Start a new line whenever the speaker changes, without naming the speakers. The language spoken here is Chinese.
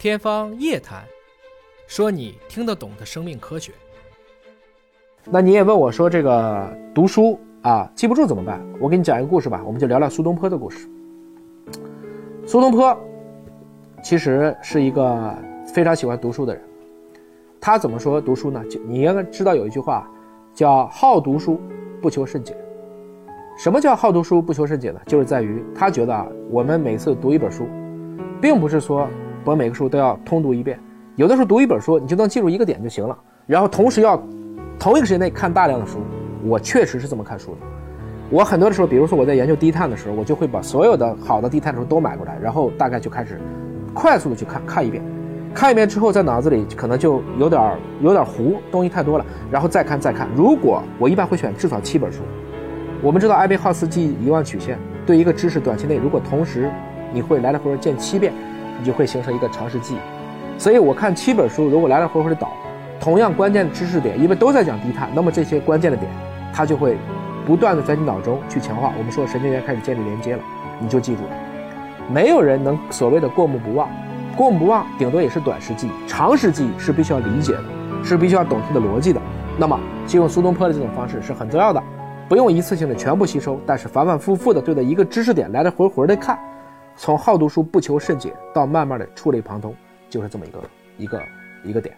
天方夜谭，说你听得懂的生命科学。
那你也问我说这个读书啊记不住怎么办？我给你讲一个故事吧，我们就聊聊苏东坡的故事。苏东坡其实是一个非常喜欢读书的人，他怎么说读书呢？就你应该知道有一句话叫“好读书，不求甚解”。什么叫好读书不求甚解呢？就是在于他觉得啊，我们每次读一本书，并不是说把每个书都要通读一遍，有的时候读一本书你就能记住一个点就行了。然后同时要同一个时间内看大量的书，我确实是这么看书的。我很多的时候，比如说我在研究低碳的时候，我就会把所有的好的低碳的书都买过来，然后大概就开始快速的去看看一遍，看一遍之后在脑子里可能就有点有点糊，东西太多了，然后再看再看。如果我一般会选至少七本书。我们知道艾宾浩斯记忆遗忘曲线，对一个知识短期内如果同时你会来来回回见七遍，你就会形成一个常识记忆。所以我看七本书，如果来来回回的倒，同样关键的知识点，因为都在讲低碳，那么这些关键的点，它就会不断的在你脑中去强化。我们说神经元开始建立连接了，你就记住了。没有人能所谓的过目不忘，过目不忘顶多也是短时记忆，长时记忆是必须要理解的，是必须要懂它的逻辑的。那么，借用苏东坡的这种方式是很重要的。不用一次性的全部吸收，但是反反复复的对着一个知识点来来回回的看，从好读书不求甚解到慢慢的触类旁通，就是这么一个一个一个点。